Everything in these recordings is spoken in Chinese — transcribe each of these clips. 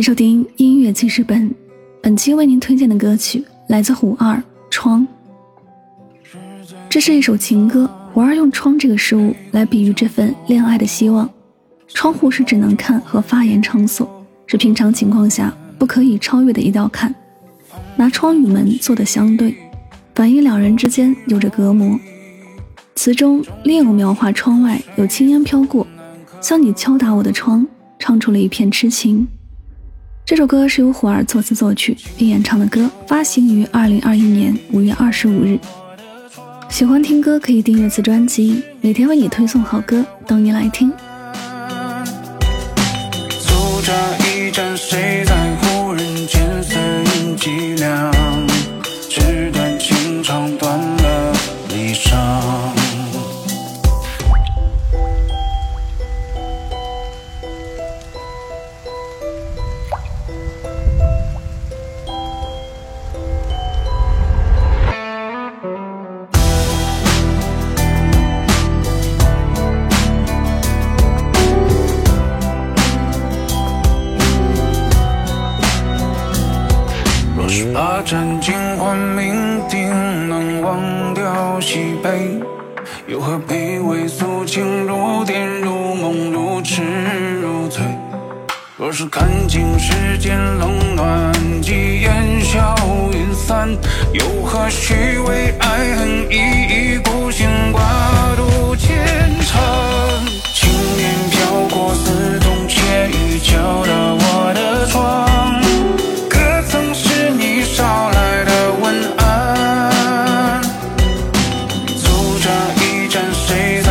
迎收听音乐记事本，本期为您推荐的歌曲来自胡二《窗》。这是一首情歌，胡二用“窗”这个事物来比喻这份恋爱的希望。窗户是只能看和发言场所，是平常情况下不可以超越的一道坎。拿窗与门做的相对，反映两人之间有着隔膜。词中另有描画窗外有青烟飘过，像你敲打我的窗，唱出了一片痴情。这首歌是由虎儿作词作曲并演唱的歌，发行于二零二一年五月二十五日。喜欢听歌可以订阅此专辑，每天为你推送好歌，等你来听。走着一站，谁斩尽换命定，能忘掉喜悲，又何必为俗情如电如梦如痴如醉？若是看尽世间冷暖，即烟消云散，又何须为爱恨谁在？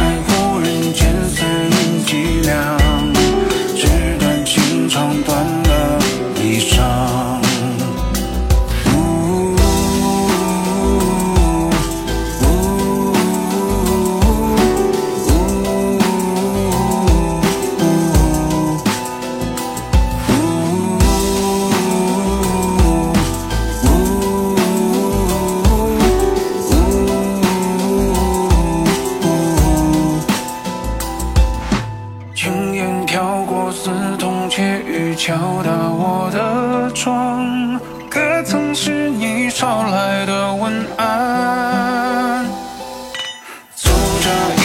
似痛切雨敲打我的窗，可曾是你捎来的问安？从这。